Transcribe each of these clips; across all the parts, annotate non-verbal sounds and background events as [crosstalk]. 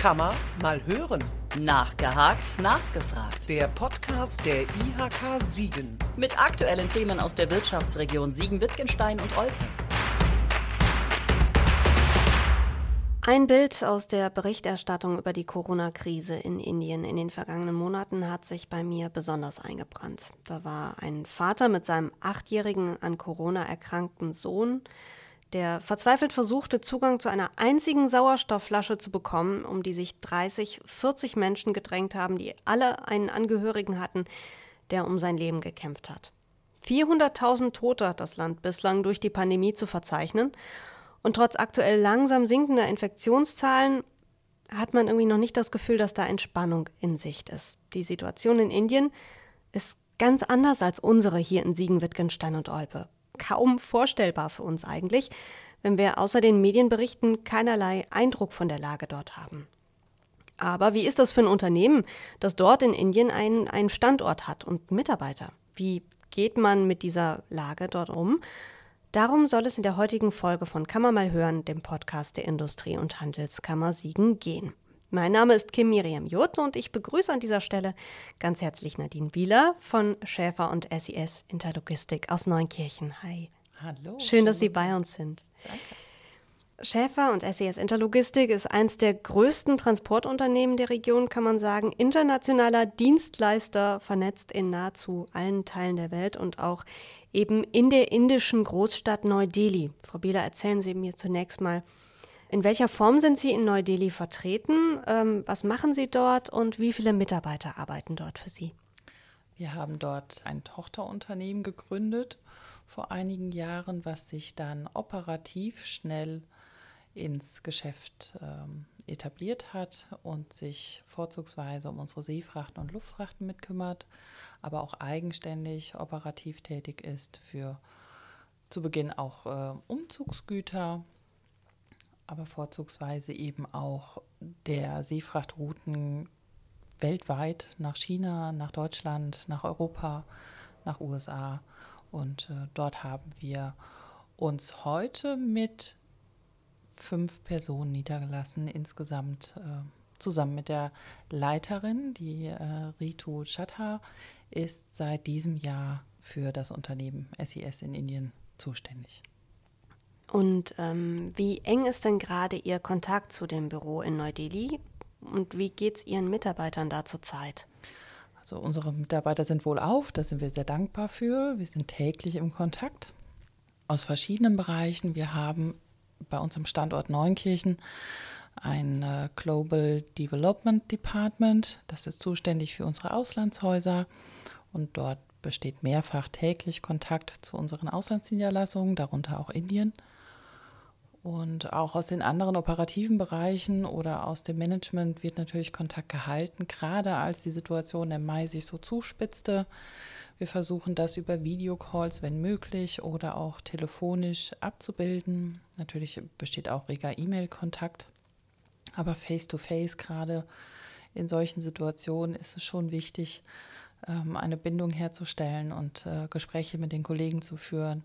Kann man mal hören. Nachgehakt, nachgefragt. Der Podcast der IHK Siegen. Mit aktuellen Themen aus der Wirtschaftsregion Siegen-Wittgenstein und Olpe. Ein Bild aus der Berichterstattung über die Corona-Krise in Indien in den vergangenen Monaten hat sich bei mir besonders eingebrannt. Da war ein Vater mit seinem achtjährigen an Corona erkrankten Sohn, der verzweifelt versuchte, Zugang zu einer einzigen Sauerstoffflasche zu bekommen, um die sich 30, 40 Menschen gedrängt haben, die alle einen Angehörigen hatten, der um sein Leben gekämpft hat. 400.000 Tote hat das Land bislang durch die Pandemie zu verzeichnen und trotz aktuell langsam sinkender Infektionszahlen hat man irgendwie noch nicht das Gefühl, dass da Entspannung in Sicht ist. Die Situation in Indien ist ganz anders als unsere hier in Siegen, Wittgenstein und Olpe. Kaum vorstellbar für uns eigentlich, wenn wir außer den Medienberichten keinerlei Eindruck von der Lage dort haben. Aber wie ist das für ein Unternehmen, das dort in Indien einen, einen Standort hat und Mitarbeiter? Wie geht man mit dieser Lage dort um? Darum soll es in der heutigen Folge von Kammer mal hören, dem Podcast der Industrie- und Handelskammer Siegen, gehen. Mein Name ist Kim Miriam Jotz und ich begrüße an dieser Stelle ganz herzlich Nadine Bieler von Schäfer und SIS Interlogistik aus Neunkirchen. Hi. Hallo. Schön, dass Sie bei uns sind. Danke. Schäfer und SES Interlogistik ist eines der größten Transportunternehmen der Region, kann man sagen. Internationaler Dienstleister, vernetzt in nahezu allen Teilen der Welt und auch eben in der indischen Großstadt Neu-Delhi. Frau Bieler, erzählen Sie mir zunächst mal, in welcher Form sind Sie in Neu-Delhi vertreten? Ähm, was machen Sie dort und wie viele Mitarbeiter arbeiten dort für Sie? Wir haben dort ein Tochterunternehmen gegründet vor einigen Jahren, was sich dann operativ schnell ins Geschäft ähm, etabliert hat und sich vorzugsweise um unsere Seefrachten und Luftfrachten mitkümmert, aber auch eigenständig operativ tätig ist für zu Beginn auch äh, Umzugsgüter, aber vorzugsweise eben auch der Seefrachtrouten weltweit nach China, nach Deutschland, nach Europa, nach USA. Und äh, dort haben wir uns heute mit fünf Personen niedergelassen, insgesamt äh, zusammen mit der Leiterin, die äh, Ritu Chatha, ist seit diesem Jahr für das Unternehmen SIS in Indien zuständig. Und ähm, wie eng ist denn gerade Ihr Kontakt zu dem Büro in Neu-Delhi und wie geht es Ihren Mitarbeitern da zurzeit? Also unsere Mitarbeiter sind wohlauf, da sind wir sehr dankbar für. Wir sind täglich im Kontakt aus verschiedenen Bereichen. Wir haben bei uns im Standort Neunkirchen ein äh, Global Development Department. Das ist zuständig für unsere Auslandshäuser und dort besteht mehrfach täglich Kontakt zu unseren Auslandsniederlassungen, darunter auch Indien. Und auch aus den anderen operativen Bereichen oder aus dem Management wird natürlich Kontakt gehalten, gerade als die Situation im Mai sich so zuspitzte. Wir versuchen das über Videocalls, wenn möglich, oder auch telefonisch abzubilden. Natürlich besteht auch reger E-Mail-Kontakt, aber face-to-face, -face, gerade in solchen Situationen, ist es schon wichtig, ähm, eine Bindung herzustellen und äh, Gespräche mit den Kollegen zu führen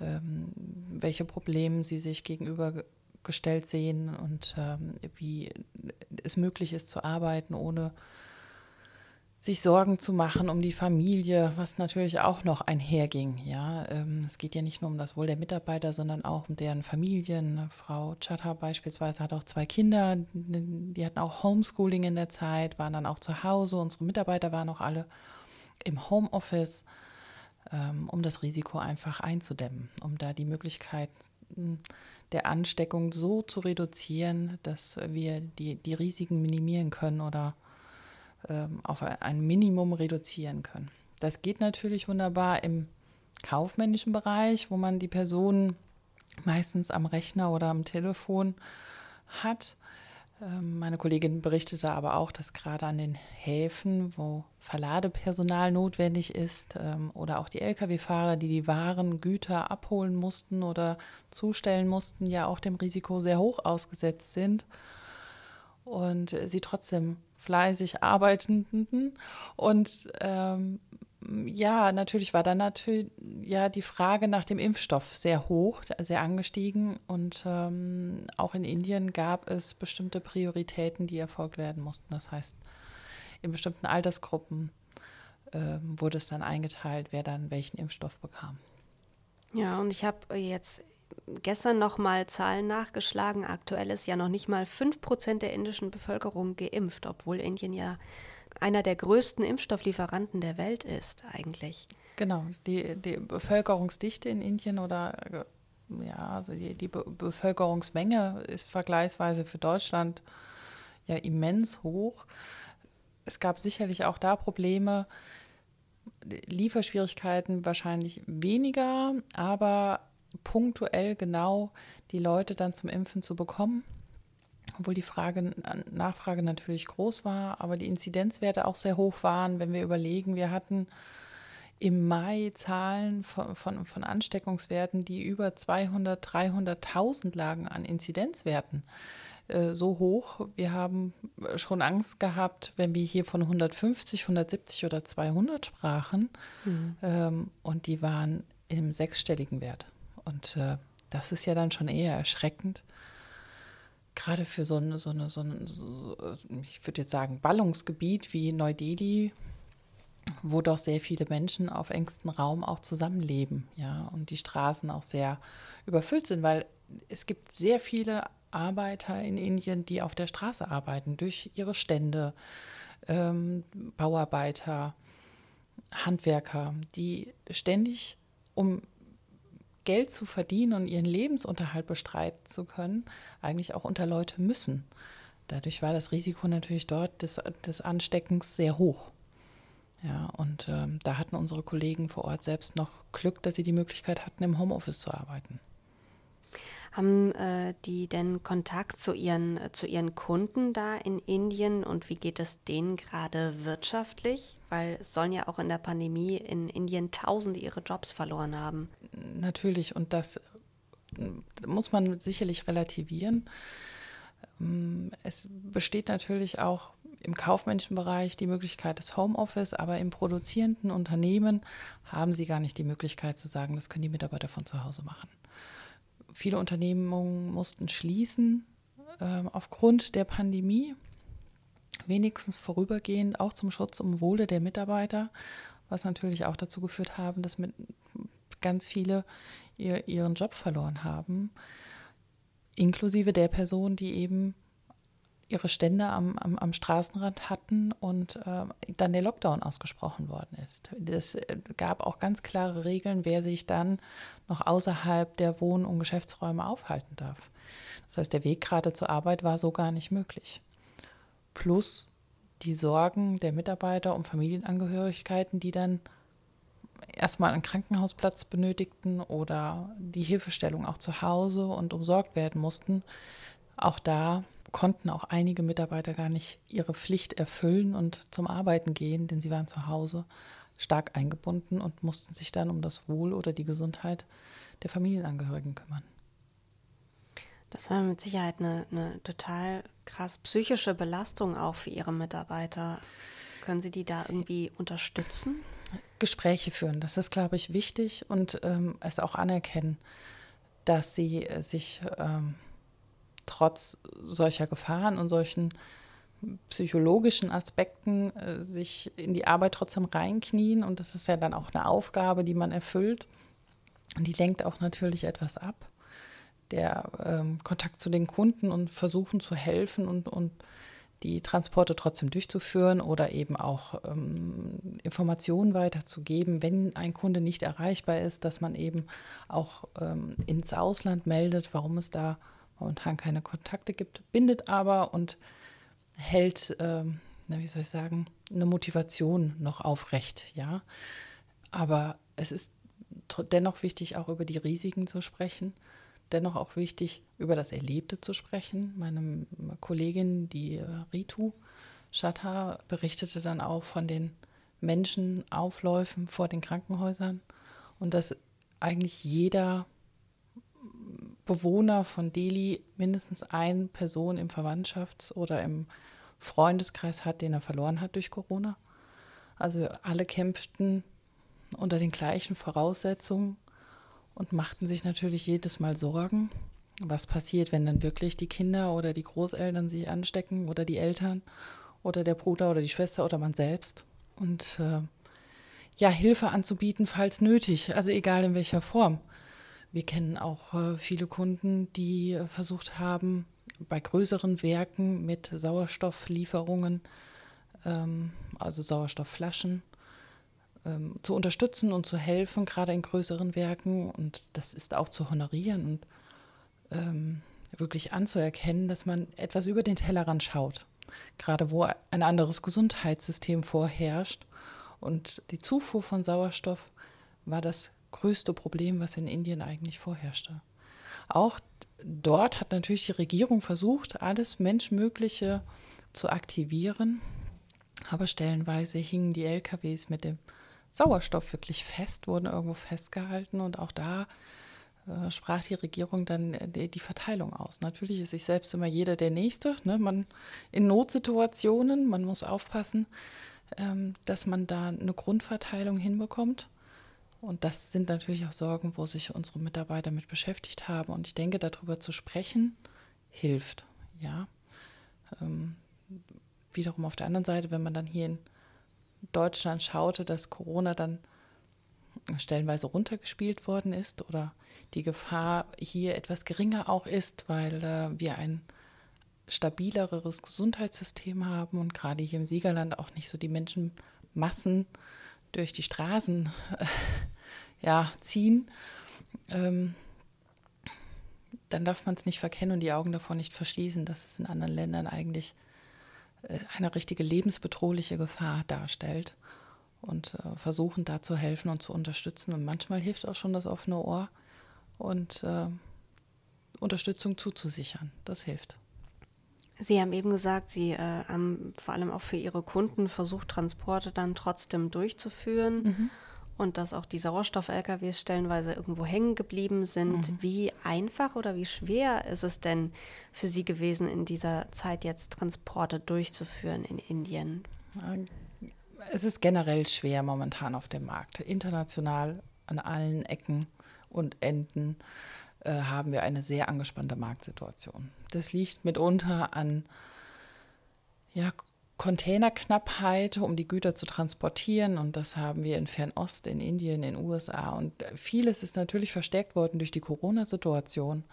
ähm, welche Probleme sie sich gegenübergestellt sehen und ähm, wie es möglich ist zu arbeiten, ohne sich Sorgen zu machen um die Familie, was natürlich auch noch einherging. Ja, ähm, es geht ja nicht nur um das Wohl der Mitarbeiter, sondern auch um deren Familien. Frau Chatter beispielsweise hat auch zwei Kinder, die hatten auch Homeschooling in der Zeit, waren dann auch zu Hause. Unsere Mitarbeiter waren auch alle im Homeoffice. Ähm, um das Risiko einfach einzudämmen, um da die Möglichkeit der Ansteckung so zu reduzieren, dass wir die, die Risiken minimieren können oder ähm, auf ein Minimum reduzieren können. Das geht natürlich wunderbar im kaufmännischen Bereich, wo man die Personen meistens am Rechner oder am Telefon hat. Ähm, meine Kollegin berichtete aber auch, dass gerade an den Häfen, wo Verladepersonal notwendig ist ähm, oder auch die Lkw-Fahrer, die die Waren, Güter abholen mussten oder zustellen mussten, ja auch dem Risiko sehr hoch ausgesetzt sind. Und sie trotzdem fleißig arbeiteten und ähm, Ja, natürlich war dann natürlich ja die Frage nach dem Impfstoff sehr hoch, sehr angestiegen und ähm, auch in Indien gab es bestimmte Prioritäten, die erfolgt werden mussten. Das heißt, in bestimmten Altersgruppen äh, wurde es dann eingeteilt, wer dann welchen Impfstoff bekam. Ja, und ich habe jetzt gestern noch mal Zahlen nachgeschlagen. Aktuell ist ja noch nicht mal 5% der indischen Bevölkerung geimpft, obwohl Indien ja einer der größten Impfstofflieferanten der Welt ist eigentlich. Genau, die, die Bevölkerungsdichte in Indien oder ja, also die, die Be Bevölkerungsmenge ist vergleichsweise für Deutschland ja immens hoch. Es gab sicherlich auch da Probleme, Lieferschwierigkeiten wahrscheinlich weniger, aber punktuell genau die Leute dann zum Impfen zu bekommen, obwohl die Frage, Nachfrage natürlich groß war, aber die Inzidenzwerte auch sehr hoch waren, wenn wir überlegen, wir hatten im Mai Zahlen von, von, von Ansteckungswerten, die über 200, 300.000 lagen an Inzidenzwerten. Äh, so hoch. Wir haben schon Angst gehabt, wenn wir hier von 150, 170 oder 200 sprachen. Mhm. Ähm, und die waren im sechsstelligen Wert. Und äh, das ist ja dann schon eher erschreckend. Gerade für so eine, so eine, so eine so, ich würde jetzt sagen, Ballungsgebiet wie Neu-Delhi, wo doch sehr viele Menschen auf engstem Raum auch zusammenleben, ja, und die Straßen auch sehr überfüllt sind, weil es gibt sehr viele Arbeiter in Indien, die auf der Straße arbeiten, durch ihre Stände, ähm, Bauarbeiter, Handwerker, die ständig, um Geld zu verdienen und ihren Lebensunterhalt bestreiten zu können, eigentlich auch unter Leute müssen. Dadurch war das Risiko natürlich dort des, des Ansteckens sehr hoch. Ja, und ähm, da hatten unsere Kollegen vor Ort selbst noch Glück, dass sie die Möglichkeit hatten, im Homeoffice zu arbeiten. Haben äh, die denn Kontakt zu ihren, äh, zu ihren Kunden da in Indien und wie geht es denen gerade wirtschaftlich? Weil es sollen ja auch in der Pandemie in Indien Tausende ihre Jobs verloren haben. Natürlich, und das muss man sicherlich relativieren. Ähm, es besteht natürlich auch im kaufmännischen Bereich die Möglichkeit des Homeoffice, aber im produzierenden Unternehmen haben sie gar nicht die Möglichkeit zu sagen, das können die Mitarbeiter von zu Hause machen. Viele Unternehmungen mussten schließen äh, aufgrund der Pandemie, wenigstens vorübergehend auch zum Schutz und Wohle der Mitarbeiter, was natürlich auch dazu geführt haben, dass mit ganz viele ihr, ihren Job verloren haben, inklusive der Person, die eben ihre Stände am, am, am Straßenrand hatten und äh, dann der Lockdown ausgesprochen worden ist. Es äh, gab auch ganz klare Regeln, wer sich dann noch außerhalb der Wohn- und Geschäftsräume aufhalten darf. Das heißt, der Weg gerade zur Arbeit war so gar nicht möglich. Plus die Sorgen der Mitarbeiter um Familienangehörigkeiten, die dann erstmal einen Krankenhausplatz benötigten oder die Hilfestellung auch zu Hause und umsorgt werden mussten. Auch da konnten auch einige Mitarbeiter gar nicht ihre Pflicht erfüllen und zum Arbeiten gehen, denn sie waren zu Hause stark eingebunden und mussten sich dann um das Wohl oder die Gesundheit der Familienangehörigen kümmern. Das war mit Sicherheit eine, eine total krass psychische Belastung auch für Ihre Mitarbeiter. Können Sie die da irgendwie unterstützen? Gespräche führen, das ist, glaube ich, wichtig und ähm, es auch anerkennen, dass sie äh, sich ähm, trotz solcher Gefahren und solchen psychologischen Aspekten äh, sich in die Arbeit trotzdem reinknien. Und das ist ja dann auch eine Aufgabe, die man erfüllt. Und die lenkt auch natürlich etwas ab. Der ähm, Kontakt zu den Kunden und versuchen zu helfen und, und die Transporte trotzdem durchzuführen oder eben auch ähm, Informationen weiterzugeben, wenn ein Kunde nicht erreichbar ist, dass man eben auch ähm, ins Ausland meldet, warum es da momentan keine Kontakte gibt, bindet aber und hält, ähm, na, wie soll ich sagen, eine Motivation noch aufrecht, ja. Aber es ist dennoch wichtig, auch über die Risiken zu sprechen, dennoch auch wichtig, über das Erlebte zu sprechen. Meine Kollegin, die äh, Ritu Shatta, berichtete dann auch von den Menschenaufläufen vor den Krankenhäusern und dass eigentlich jeder Bewohner von Delhi mindestens eine Person im Verwandtschafts- oder im Freundeskreis hat, den er verloren hat durch Corona. Also alle kämpften unter den gleichen Voraussetzungen und machten sich natürlich jedes Mal Sorgen, was passiert, wenn dann wirklich die Kinder oder die Großeltern sich anstecken oder die Eltern oder der Bruder oder die Schwester oder man selbst. Und äh, ja, Hilfe anzubieten, falls nötig, also egal in welcher Form. Wir kennen auch äh, viele Kunden, die äh, versucht haben, bei größeren Werken mit Sauerstofflieferungen, ähm, also Sauerstoffflaschen, ähm, zu unterstützen und zu helfen, gerade in größeren Werken. Und das ist auch zu honorieren und ähm, wirklich anzuerkennen, dass man etwas über den Tellerrand schaut. Gerade wo ein anderes Gesundheitssystem vorherrscht. Und die Zufuhr von Sauerstoff war das größte Problem, was in Indien eigentlich vorherrschte. Auch dort hat natürlich die Regierung versucht, alles Menschmögliche zu aktivieren, aber stellenweise hingen die LKWs mit dem Sauerstoff wirklich fest, wurden irgendwo festgehalten und auch da äh, sprach die Regierung dann äh, die, die, Verteilung aus. Natürlich ist sich selbst immer jeder der Nächste. Ne? Man in Notsituationen, man muss aufpassen, ähm, dass man da eine Grundverteilung hinbekommt. Und das sind natürlich auch Sorgen, wo sich unsere Mitarbeiter mit beschäftigt haben. Und ich denke, darüber zu sprechen, hilft. Ja. Ähm, wiederum auf der anderen Seite, wenn man dann hier in Deutschland schaute, dass Corona dann stellenweise runtergespielt worden ist oder die Gefahr hier etwas geringer auch ist, weil äh, wir ein stabileres Gesundheitssystem haben und gerade hier im Siegerland auch nicht so die Menschenmassen durch die Straßen äh, [laughs] ja, ziehen, ähm, dann darf man es nicht verkennen und die Augen davor nicht verschließen, dass es in anderen Ländern eigentlich äh, eine richtige lebensbedrohliche Gefahr darstellt und äh, versuchen da zu helfen und zu unterstützen. Und manchmal hilft auch schon das offene Ohr und äh, Unterstützung zuzusichern. Das hilft. Sie haben eben gesagt, Sie äh, haben vor allem auch für Ihre Kunden versucht, Transporte dann trotzdem durchzuführen. Mhm und dass auch die Sauerstoff-LKWs stellenweise irgendwo hängen geblieben sind. Mhm. Wie einfach oder wie schwer ist es denn für Sie gewesen, in dieser Zeit jetzt Transporte durchzuführen in Indien? Es ist generell schwer momentan auf dem Markt. International an allen Ecken und Enden äh, haben wir eine sehr angespannte Marktsituation. Das liegt mitunter an ja, Containerknappheit, um die Güter zu transportieren. Und das haben wir in Fernost, in Indien, in den USA. Und vieles ist natürlich verstärkt worden durch die Corona-Situation,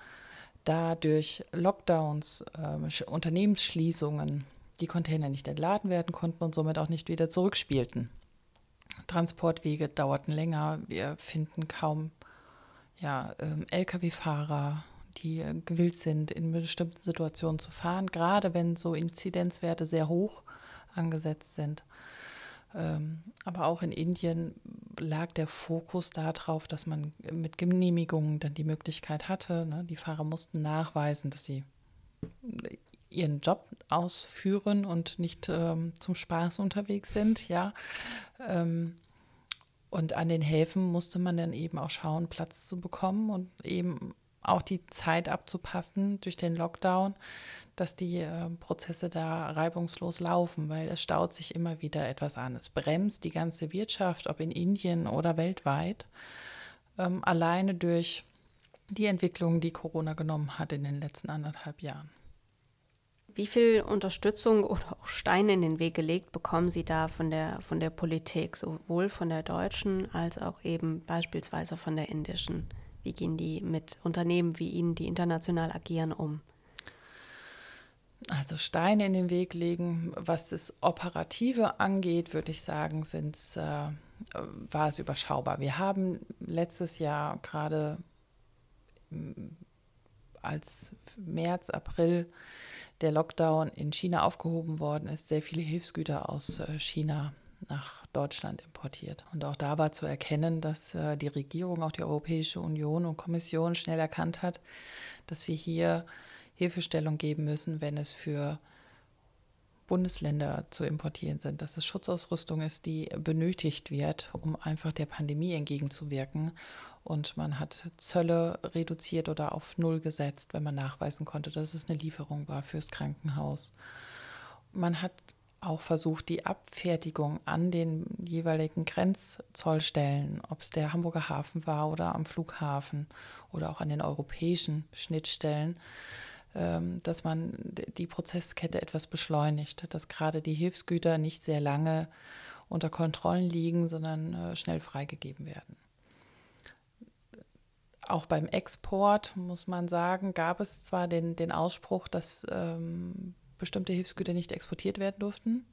da durch Lockdowns, äh, Unternehmensschließungen die Container nicht entladen werden konnten und somit auch nicht wieder zurückspielten. Transportwege dauerten länger. Wir finden kaum ja, ähm, Lkw-Fahrer, die äh, gewillt sind, in bestimmten Situationen zu fahren, gerade wenn so Inzidenzwerte sehr hoch angesetzt sind. Ähm, aber auch in Indien lag der Fokus darauf, dass man mit Genehmigungen dann die Möglichkeit hatte. Ne? Die Fahrer mussten nachweisen, dass sie ihren Job ausführen und nicht ähm, zum Spaß unterwegs sind, ja. Und an den Häfen musste man dann eben auch schauen, Platz zu bekommen und eben auch die Zeit abzupassen durch den Lockdown, dass die äh, Prozesse da reibungslos laufen, weil es staut sich immer wieder etwas an. Es bremst die ganze Wirtschaft, ob in Indien oder weltweit, ähm, alleine durch die Entwicklung, die Corona genommen hat in den letzten anderthalb Jahren. Wie viel Unterstützung oder auch Steine in den Weg gelegt bekommen Sie da von der, von der Politik, sowohl von der deutschen als auch eben beispielsweise von der indischen? Wie gehen die mit Unternehmen wie Ihnen, die international agieren, um? Also Steine in den Weg legen, was das Operative angeht, würde ich sagen, sind's, äh, war es überschaubar. Wir haben letztes Jahr gerade als März, April der Lockdown in China aufgehoben worden ist, sehr viele Hilfsgüter aus äh, China nach Deutschland importiert. Und auch da war zu erkennen, dass äh, die Regierung, auch die Europäische Union und Kommission schnell erkannt hat, dass wir hier Hilfestellung geben müssen, wenn es für Bundesländer zu importieren sind, dass es Schutzausrüstung ist, die benötigt wird, um einfach der Pandemie entgegenzuwirken. Und man hat Zölle reduziert oder auf Null gesetzt, wenn man nachweisen konnte, dass es eine Lieferung war fürs Krankenhaus. Man hat auch versucht, die Abfertigung an den jeweiligen Grenzzollstellen, ob es der Hamburger Hafen war oder am Flughafen oder auch an den europäischen Schnittstellen, ähm, dass man die Prozesskette etwas beschleunigt, dass gerade die Hilfsgüter nicht sehr lange unter Kontrollen liegen, sondern äh, schnell freigegeben werden. Auch beim Export, muss man sagen, gab es zwar den, den Ausspruch, dass ähm, bestimmte Hilfsgüter nicht exportiert werden durften,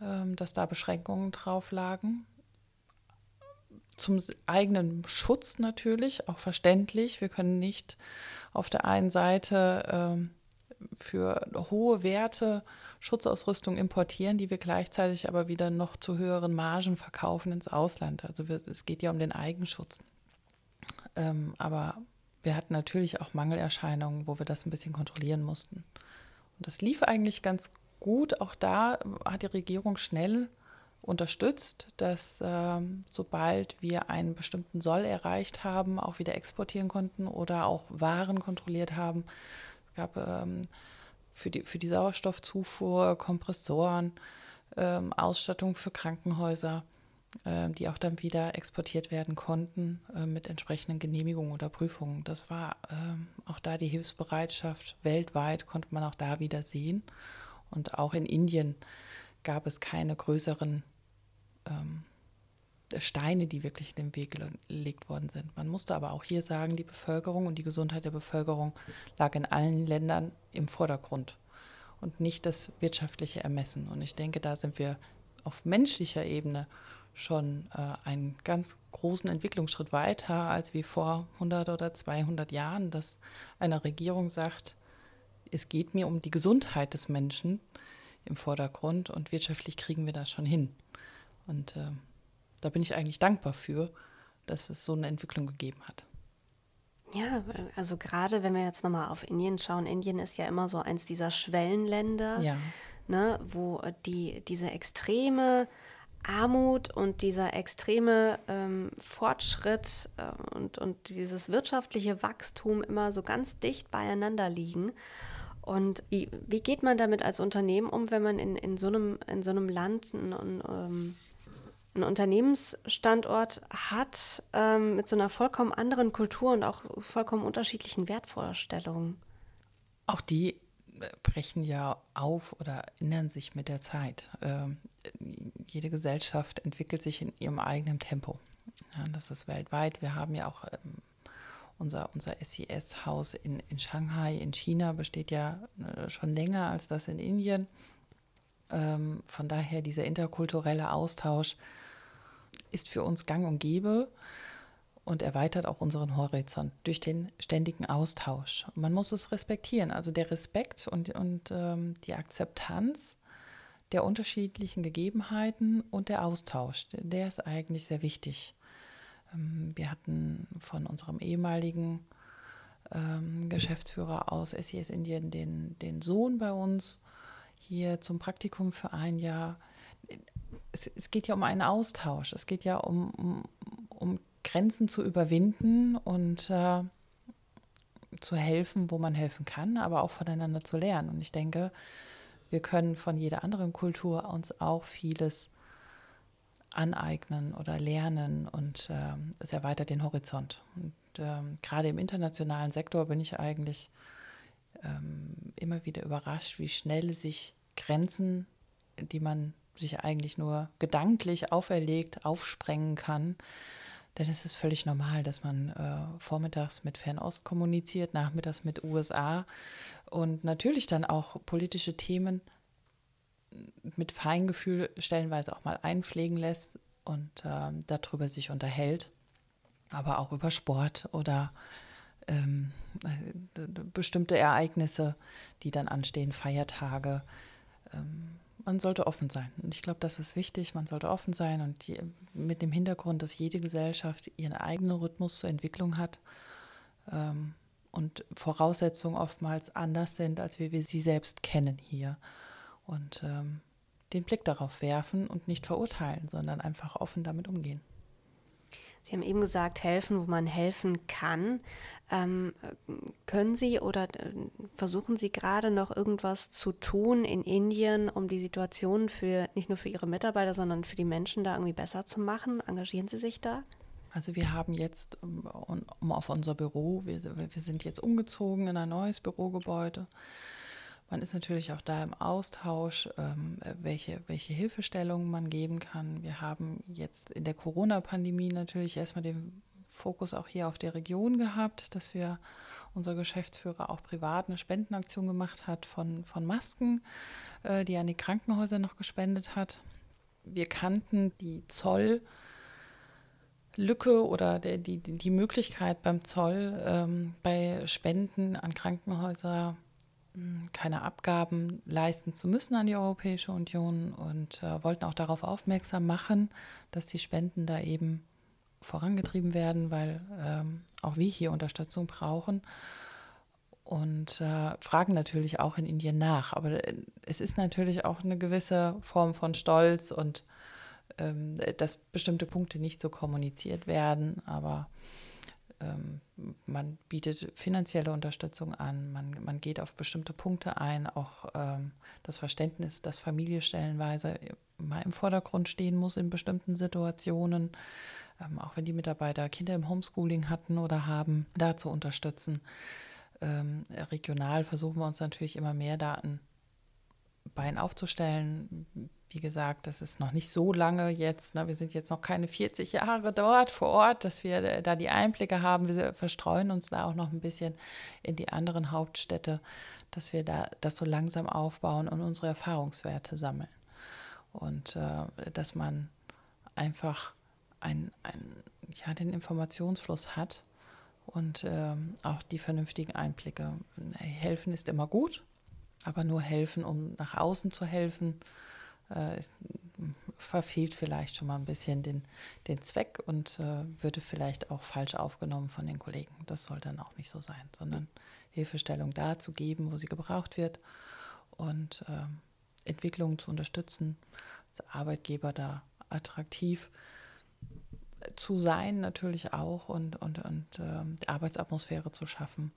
ähm, dass da Beschränkungen drauf lagen. Zum eigenen Schutz natürlich, auch verständlich. Wir können nicht auf der einen Seite ähm, für hohe Werte Schutzausrüstung importieren, die wir gleichzeitig aber wieder noch zu höheren Margen verkaufen ins Ausland. Also wir, es geht ja um den Eigenschutz. Ähm, aber wir hatten natürlich auch Mangelerscheinungen, wo wir das ein bisschen kontrollieren mussten. Und das lief eigentlich ganz gut. Auch da hat die Regierung schnell unterstützt, dass ähm, sobald wir einen bestimmten Soll erreicht haben, auch wieder exportieren konnten oder auch Waren kontrolliert haben. Es gab ähm, für, die, für die Sauerstoffzufuhr Kompressoren, ähm, Ausstattung für Krankenhäuser, die auch dann wieder exportiert werden konnten äh, mit entsprechenden Genehmigungen oder Prüfungen. Das war äh, auch da die Hilfsbereitschaft weltweit, konnte man auch da wieder sehen. Und auch in Indien gab es keine größeren ähm, Steine, die wirklich in den Weg gelegt worden sind. Man musste aber auch hier sagen, die Bevölkerung und die Gesundheit der Bevölkerung lag in allen Ländern im Vordergrund und nicht das wirtschaftliche Ermessen. Und ich denke, da sind wir auf menschlicher Ebene schon äh, einen ganz großen Entwicklungsschritt weiter als wie vor 100 oder 200 Jahren, dass eine Regierung sagt, es geht mir um die Gesundheit des Menschen im Vordergrund und wirtschaftlich kriegen wir das schon hin. Und äh, da bin ich eigentlich dankbar für, dass es so eine Entwicklung gegeben hat. Ja, also gerade wenn wir jetzt nochmal auf Indien schauen, Indien ist ja immer so eins dieser Schwellenländer, ja. ne, wo die, diese extreme Armut und dieser extreme ähm, Fortschritt äh, und, und dieses wirtschaftliche Wachstum immer so ganz dicht beieinander liegen. Und wie, wie geht man damit als Unternehmen um, wenn man in, in, so, einem, in so einem Land ein, ein, ähm, einen Unternehmensstandort hat ähm, mit so einer vollkommen anderen Kultur und auch vollkommen unterschiedlichen Wertvorstellungen? Auch die brechen ja auf oder ändern sich mit der Zeit. Ähm, jede Gesellschaft entwickelt sich in ihrem eigenen Tempo. Ja, das ist weltweit. Wir haben ja auch ähm, unser, unser SIS-Haus in, in Shanghai, in China, besteht ja äh, schon länger als das in Indien. Ähm, von daher dieser interkulturelle Austausch ist für uns gang und gäbe und erweitert auch unseren Horizont durch den ständigen Austausch. man muss es respektieren. Also der Respekt und, und ähm, die Akzeptanz der unterschiedlichen Gegebenheiten und der Austausch, der ist eigentlich sehr wichtig. Ähm, wir hatten von unserem ehemaligen ähm, Geschäftsführer aus SES Indien den, den Sohn bei uns hier zum Praktikum für ein Jahr es, es, geht ja um einen Austausch. Es geht ja um, um, um Grenzen zu überwinden und äh, zu helfen, wo man helfen kann, aber auch voneinander zu lernen. Und ich denke, wir können von jeder anderen Kultur uns auch vieles aneignen oder lernen und äh, es erweitert den Horizont. Und äh, gerade im internationalen Sektor bin ich eigentlich ähm, immer wieder überrascht, wie schnell sich Grenzen, die man sich eigentlich nur gedanklich auferlegt, aufsprengen kann. Denn es ist völlig normal, dass man äh, vormittags mit Fernost kommuniziert, nachmittags mit USA und natürlich dann auch politische Themen mit Feingefühl stellenweise auch mal einpflegen lässt und äh, darüber sich unterhält, aber auch über Sport oder ähm, äh, bestimmte Ereignisse, die dann anstehen, Feiertage. Ähm, man sollte offen sein. Und ich glaube, das ist wichtig. Man sollte offen sein und die, mit dem Hintergrund, dass jede Gesellschaft ihren eigenen Rhythmus zur Entwicklung hat ähm, und Voraussetzungen oftmals anders sind, als wie wir sie selbst kennen hier. Und ähm, den Blick darauf werfen und nicht verurteilen, sondern einfach offen damit umgehen. Sie haben eben gesagt, helfen, wo man helfen kann. Ähm, können Sie oder äh, Versuchen Sie gerade noch irgendwas zu tun in Indien, um die Situation für nicht nur für Ihre Mitarbeiter, sondern für die Menschen da irgendwie besser zu machen? Engagieren Sie sich da? Also wir haben jetzt, um, um auf unser Büro, wir, wir sind jetzt umgezogen in ein neues Bürogebäude. Man ist natürlich auch da im Austausch, ähm, welche, welche Hilfestellungen man geben kann. Wir haben jetzt in der Corona-Pandemie natürlich erstmal den Fokus auch hier auf der Region gehabt, dass wir unser Geschäftsführer auch privat eine Spendenaktion gemacht hat von, von Masken, äh, die an die Krankenhäuser noch gespendet hat. Wir kannten die Zoll. Lücke oder der, die, die Möglichkeit beim Zoll ähm, bei Spenden an Krankenhäuser keine Abgaben leisten zu müssen an die Europäische Union und äh, wollten auch darauf aufmerksam machen, dass die Spenden da eben vorangetrieben werden, weil ähm, auch wir hier Unterstützung brauchen und äh, fragen natürlich auch in Indien nach. Aber äh, es ist natürlich auch eine gewisse Form von Stolz und ähm, dass bestimmte Punkte nicht so kommuniziert werden, aber ähm, man bietet finanzielle Unterstützung an, man, man geht auf bestimmte Punkte ein, auch ähm, das Verständnis, dass Familie stellenweise mal im Vordergrund stehen muss in bestimmten Situationen ähm, auch wenn die Mitarbeiter Kinder im Homeschooling hatten oder haben, da zu unterstützen. Ähm, regional versuchen wir uns natürlich immer mehr Daten Bein aufzustellen. Wie gesagt, das ist noch nicht so lange jetzt. Ne? Wir sind jetzt noch keine 40 Jahre dort vor Ort, dass wir da die Einblicke haben. Wir verstreuen uns da auch noch ein bisschen in die anderen Hauptstädte, dass wir da das so langsam aufbauen und unsere Erfahrungswerte sammeln. Und äh, dass man einfach ein, ein, ja, den Informationsfluss hat und ähm, auch die vernünftigen Einblicke. Helfen ist immer gut, aber nur helfen, um nach außen zu helfen, äh, verfehlt vielleicht schon mal ein bisschen den, den Zweck und äh, würde vielleicht auch falsch aufgenommen von den Kollegen. Das soll dann auch nicht so sein, sondern Hilfestellung da zu geben, wo sie gebraucht wird und äh, Entwicklungen zu unterstützen, als Arbeitgeber da attraktiv zu sein natürlich auch und, und, und ähm, die Arbeitsatmosphäre zu schaffen,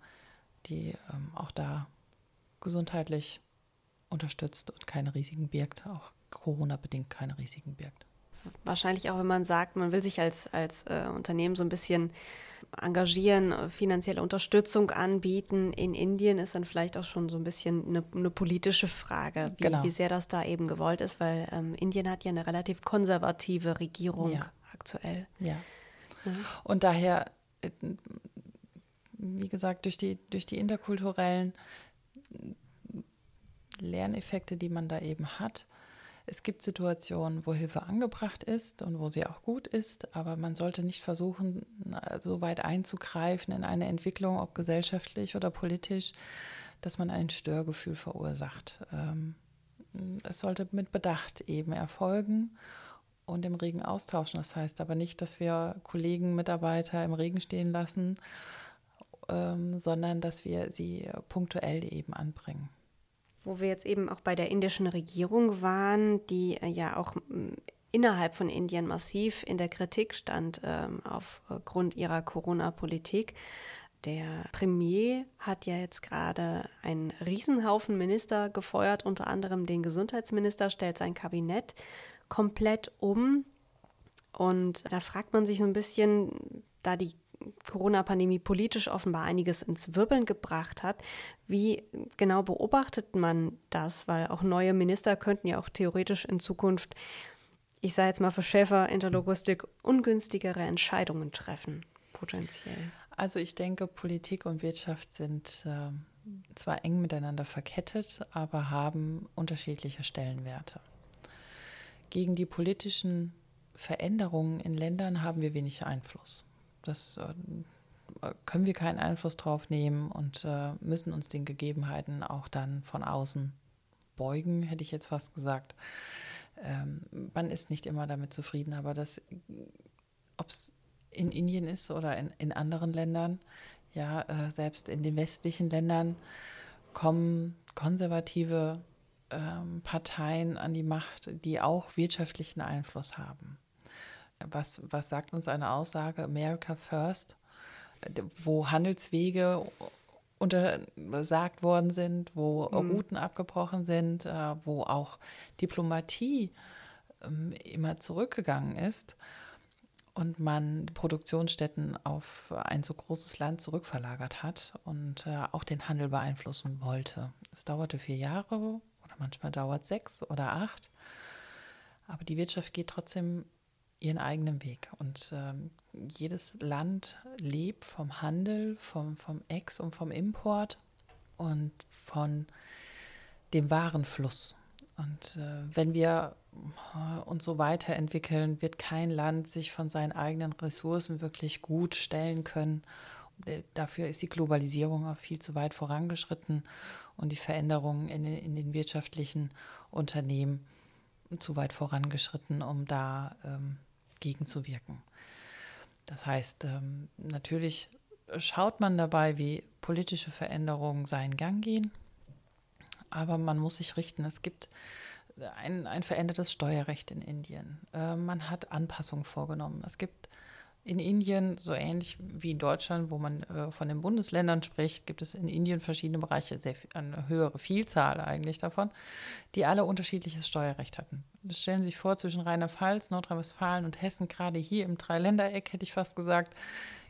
die ähm, auch da gesundheitlich unterstützt und keine Risiken birgt, auch Corona-bedingt keine Risiken birgt. Wahrscheinlich auch, wenn man sagt, man will sich als, als äh, Unternehmen so ein bisschen engagieren, finanzielle Unterstützung anbieten. In Indien ist dann vielleicht auch schon so ein bisschen eine, eine politische Frage, wie, genau. wie, sehr das da eben gewollt ist, weil ähm, Indien hat ja eine relativ konservative Regierung. Ja aktuell. Ja. ja. Und daher, äh, wie gesagt, durch die, durch die interkulturellen Lerneffekte, die man da eben hat, es gibt Situationen, wo Hilfe angebracht ist und wo sie auch gut ist, aber man sollte nicht versuchen, so weit einzugreifen in eine Entwicklung, ob gesellschaftlich oder politisch, dass man ein Störgefühl verursacht. Ähm, es sollte mit Bedacht eben erfolgen und im Regen austauschen. Das heißt aber nicht, dass wir Kollegen, Mitarbeiter im Regen stehen lassen, ähm, sondern dass wir sie punktuell eben anbringen. Wo wir jetzt eben auch bei der indischen Regierung waren, die äh, ja auch innerhalb von Indien massiv in der Kritik stand ähm, aufgrund ihrer Corona-Politik. Der Premier hat ja jetzt gerade einen Riesenhaufen Minister gefeuert, unter anderem den Gesundheitsminister, stellt sein Kabinett komplett um. Und da fragt man sich so ein bisschen, da die Corona-Pandemie politisch offenbar einiges ins Wirbeln gebracht hat. Wie genau beobachtet man das? Weil auch neue Minister könnten ja auch theoretisch in Zukunft, ich sage jetzt mal für Schäfer in ungünstigere Entscheidungen treffen, potenziell. Also ich denke, Politik und Wirtschaft sind äh, zwar eng miteinander verkettet, aber haben unterschiedliche Stellenwerte. Gegen die politischen Veränderungen in Ländern haben wir wenig Einfluss. Das äh, können wir keinen Einfluss drauf nehmen und äh, müssen uns den Gegebenheiten auch dann von außen beugen, hätte ich jetzt fast gesagt. Ähm, man ist nicht immer damit zufrieden, aber das, ob es in Indien ist oder in, in anderen Ländern, ja, äh, selbst in den westlichen Ländern kommen konservative ähm, Parteien an die Macht, die auch wirtschaftlichen Einfluss haben. Was, was sagt uns eine Aussage America First, wo Handelswege untersagt worden sind, wo mhm. Routen abgebrochen sind, äh, wo auch Diplomatie ähm, immer zurückgegangen ist und man Produktionsstätten auf ein so großes Land zurückverlagert hat und äh, auch den Handel beeinflussen wollte. Es dauerte vier Jahre oder manchmal dauert sechs oder acht, aber die Wirtschaft geht trotzdem ihren eigenen Weg und ähm, jedes Land lebt vom Handel, vom, vom Ex- und vom Import und von dem Warenfluss. Und äh, wenn wir äh, uns so weiterentwickeln, wird kein Land sich von seinen eigenen Ressourcen wirklich gut stellen können. Äh, dafür ist die Globalisierung auch viel zu weit vorangeschritten und die Veränderungen in, in den wirtschaftlichen Unternehmen zu weit vorangeschritten, um da ähm, gegenzuwirken. Das heißt, ähm, natürlich schaut man dabei, wie politische Veränderungen seinen Gang gehen, aber man muss sich richten. Es gibt ein, ein verändertes Steuerrecht in Indien. Äh, man hat Anpassungen vorgenommen. Es gibt in Indien, so ähnlich wie in Deutschland, wo man äh, von den Bundesländern spricht, gibt es in Indien verschiedene Bereiche, sehr, eine höhere Vielzahl eigentlich davon, die alle unterschiedliches Steuerrecht hatten. Das stellen Sie sich vor, zwischen Rheinland-Pfalz, Nordrhein-Westfalen und Hessen, gerade hier im Dreiländereck, hätte ich fast gesagt,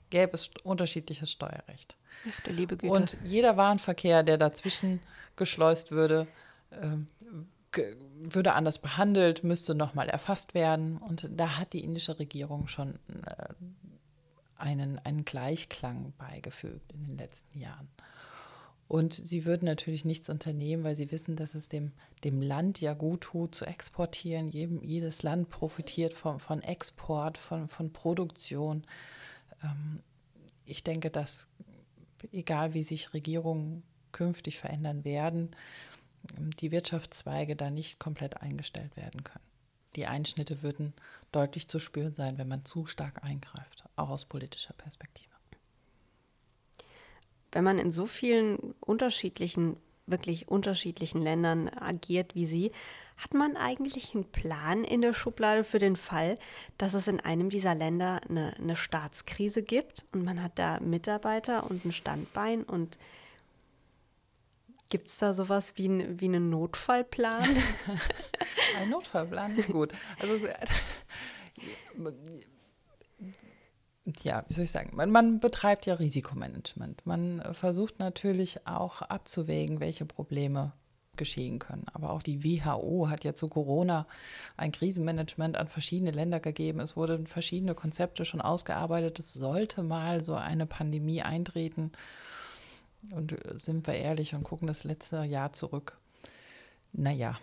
gäbe es unterschiedliches Steuerrecht. Ach du liebe Güte. Und jeder Warenverkehr, der dazwischen geschleust würde, äh, würde anders behandelt, müsste nochmal erfasst werden. Und da hat die indische Regierung schon äh, einen, einen Gleichklang beigefügt in den letzten Jahren. Und sie würden natürlich nichts unternehmen, weil sie wissen, dass es dem, dem Land ja gut tut, zu exportieren. Jedem, jedes Land profitiert von, von Export, von, von Produktion. Ähm, ich denke, dass egal wie sich Regierungen künftig verändern werden, die Wirtschaftszweige da nicht komplett eingestellt werden können. Die Einschnitte würden deutlich zu spüren sein, wenn man zu stark eingreift, auch aus politischer Perspektive. Wenn man in so vielen unterschiedlichen, wirklich unterschiedlichen Ländern agiert wie Sie, hat man eigentlich einen Plan in der Schublade für den Fall, dass es in einem dieser Länder eine, eine Staatskrise gibt und man hat da Mitarbeiter und ein Standbein und Gibt es da sowas wie, ein, wie einen Notfallplan? [laughs] [laughs] ein Notfallplan ist gut. Also, ja, wie soll ich sagen? Man, man, betreibt ja Risikomanagement. Man versucht natürlich auch abzuwägen, welche Probleme geschehen können. Aber auch die WHO hat ja zu Corona ein Krisenmanagement an verschiedene Länder gegeben. Es wurden verschiedene Konzepte schon ausgearbeitet. Es sollte mal so eine Pandemie eintreten. Und sind wir ehrlich und gucken das letzte Jahr zurück. Naja,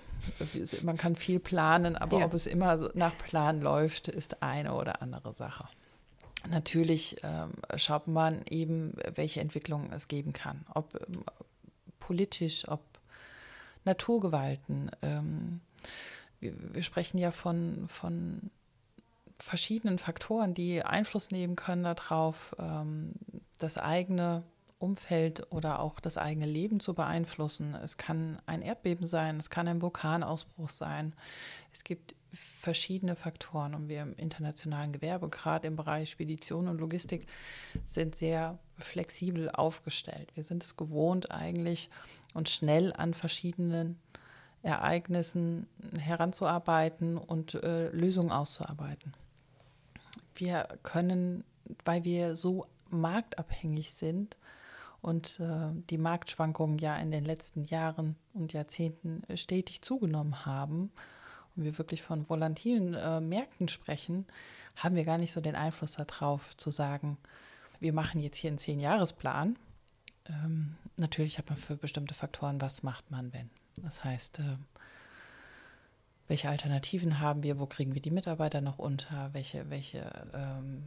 man kann viel planen, aber ja. ob es immer nach Plan läuft, ist eine oder andere Sache. Natürlich ähm, schaut man eben, welche Entwicklungen es geben kann. Ob ähm, politisch, ob Naturgewalten. Ähm, wir, wir, sprechen ja von, von verschiedenen Faktoren, die Einfluss nehmen können darauf, ähm, das eigene Umfeld oder auch das eigene Leben zu beeinflussen. Es kann ein Erdbeben sein, es kann ein Vulkanausbruch sein. Es gibt verschiedene Faktoren und wir im internationalen Gewerbe, gerade im Bereich Spedition und Logistik, sind sehr flexibel aufgestellt. Wir sind es gewohnt eigentlich und schnell an verschiedenen Ereignissen heranzuarbeiten und äh, Lösungen auszuarbeiten. Wir können, weil wir so marktabhängig sind, und äh, die Marktschwankungen ja in den letzten Jahren und Jahrzehnten stetig zugenommen haben und wir wirklich von volatilen äh, Märkten sprechen, haben wir gar nicht so den Einfluss darauf zu sagen, wir machen jetzt hier einen Zehn-Jahres-Plan. Ähm, natürlich hat man für bestimmte Faktoren, was macht man, wenn. Das heißt, äh, welche Alternativen haben wir, wo kriegen wir die Mitarbeiter noch unter, welche, welche ähm,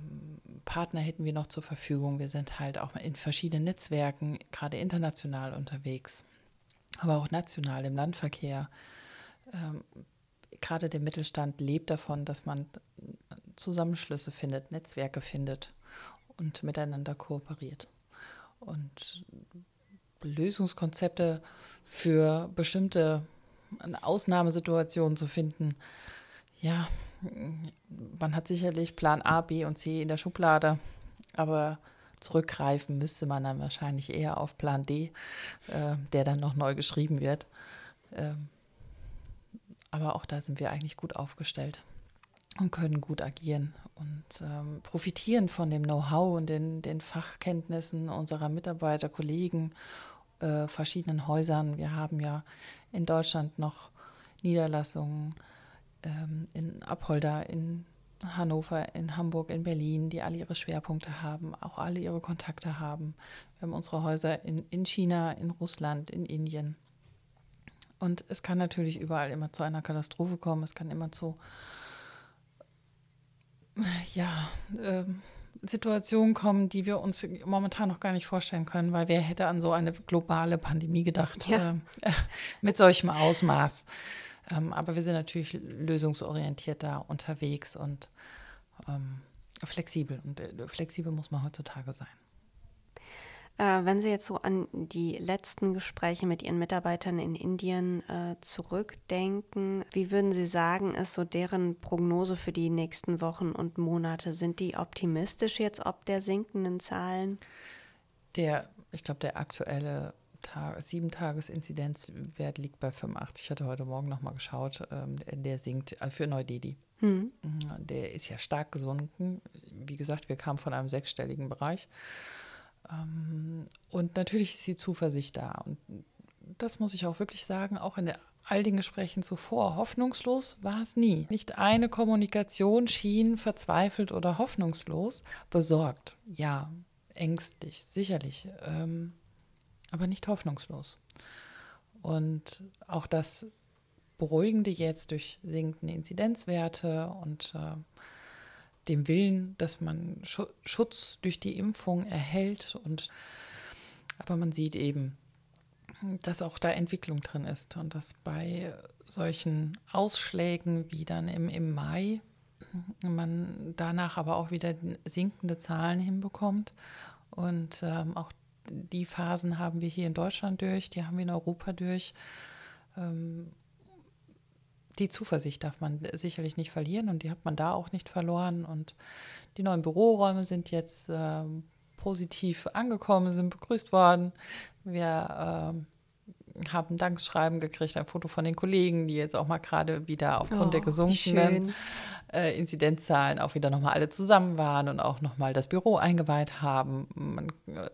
Partner hätten wir noch zur Verfügung. Wir sind halt auch in verschiedenen Netzwerken, gerade international unterwegs, aber auch national im Landverkehr. Ähm, gerade der Mittelstand lebt davon, dass man Zusammenschlüsse findet, Netzwerke findet und miteinander kooperiert. Und Lösungskonzepte für bestimmte eine Ausnahmesituation zu finden. Ja, man hat sicherlich Plan A, B und C in der Schublade, aber zurückgreifen müsste man dann wahrscheinlich eher auf Plan D, äh, der dann noch neu geschrieben wird. Ähm, aber auch da sind wir eigentlich gut aufgestellt und können gut agieren und ähm, profitieren von dem Know-how und den, den, Fachkenntnissen unserer Mitarbeiter, Kollegen, äh, verschiedenen Häusern. Wir haben ja in Deutschland noch Niederlassungen ähm, in Apolda, in Hannover, in Hamburg, in Berlin, die alle ihre Schwerpunkte haben, auch alle ihre Kontakte haben. Wir haben unsere Häuser in, in China, in Russland, in Indien. Und es kann natürlich überall immer zu einer Katastrophe kommen. Es kann immer zu ja, äh, Situationen kommen, die wir uns momentan noch gar nicht vorstellen können, weil wer hätte an so eine globale Pandemie gedacht ja. äh, [laughs] mit solchem Ausmaß. Ähm, aber wir sind natürlich lösungsorientiert da unterwegs und ähm, flexibel. Und äh, flexibel muss man heutzutage sein. Äh, wenn Sie jetzt so an die letzten Gespräche mit Ihren Mitarbeitern in Indien äh, zurückdenken, wie würden Sie sagen, ist so deren Prognose für die nächsten Wochen und Monate? Sind die optimistisch jetzt ob der sinkenden Zahlen? Der, ich glaube, der aktuelle sieben Tages Inzidenzwert liegt bei 85. Ich hatte heute Morgen nochmal geschaut. Ähm, der sinkt äh, für Neu-Delhi. Hm. Der ist ja stark gesunken. Wie gesagt, wir kamen von einem sechsstelligen Bereich. Ähm, und natürlich ist die Zuversicht da. Und das muss ich auch wirklich sagen, auch in all den Gesprächen zuvor. Hoffnungslos war es nie. Nicht eine Kommunikation schien verzweifelt oder hoffnungslos. Besorgt, ja, ängstlich, sicherlich, ähm, aber nicht hoffnungslos. Und auch das Beruhigende jetzt durch sinkende Inzidenzwerte und äh, dem Willen, dass man Schutz durch die Impfung erhält. Und aber man sieht eben, dass auch da Entwicklung drin ist und dass bei solchen Ausschlägen wie dann im, im Mai man danach aber auch wieder sinkende Zahlen hinbekommt. Und ähm, auch die Phasen haben wir hier in Deutschland durch, die haben wir in Europa durch. Ähm, die Zuversicht darf man sicherlich nicht verlieren und die hat man da auch nicht verloren. Und die neuen Büroräume sind jetzt äh, positiv angekommen, sind begrüßt worden. Wir äh, haben Dankschreiben gekriegt, ein Foto von den Kollegen, die jetzt auch mal gerade wieder aufgrund oh, der gesunkenen äh, Inzidenzzahlen auch wieder nochmal alle zusammen waren und auch nochmal das Büro eingeweiht haben. Man äh,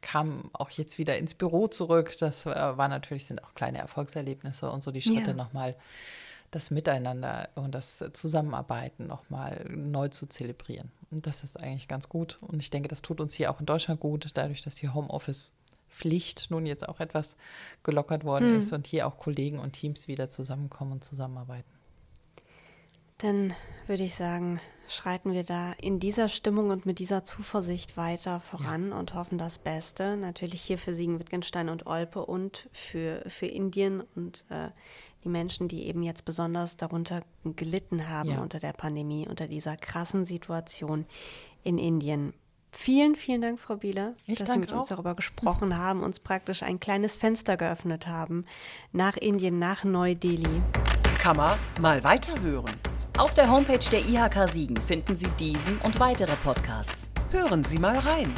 kam auch jetzt wieder ins Büro zurück. Das äh, war natürlich, sind auch kleine Erfolgserlebnisse und so die Schritte ja. nochmal das Miteinander und das Zusammenarbeiten nochmal neu zu zelebrieren. Und das ist eigentlich ganz gut. Und ich denke, das tut uns hier auch in Deutschland gut, dadurch, dass die Homeoffice-Pflicht nun jetzt auch etwas gelockert worden mhm. ist und hier auch Kollegen und Teams wieder zusammenkommen und zusammenarbeiten. Dann würde ich sagen, schreiten wir da in dieser Stimmung und mit dieser Zuversicht weiter voran ja. und hoffen das Beste. Natürlich hier für Siegen, Wittgenstein und Olpe und für, für Indien und äh, die Menschen, die eben jetzt besonders darunter gelitten haben ja. unter der Pandemie, unter dieser krassen Situation in Indien. Vielen, vielen Dank, Frau Bieler, ich dass Sie mit auch. uns darüber gesprochen haben, uns praktisch ein kleines Fenster geöffnet haben nach Indien, nach Neu-Delhi. Kann man mal weiterhören. Auf der Homepage der IHK Siegen finden Sie diesen und weitere Podcasts. Hören Sie mal rein.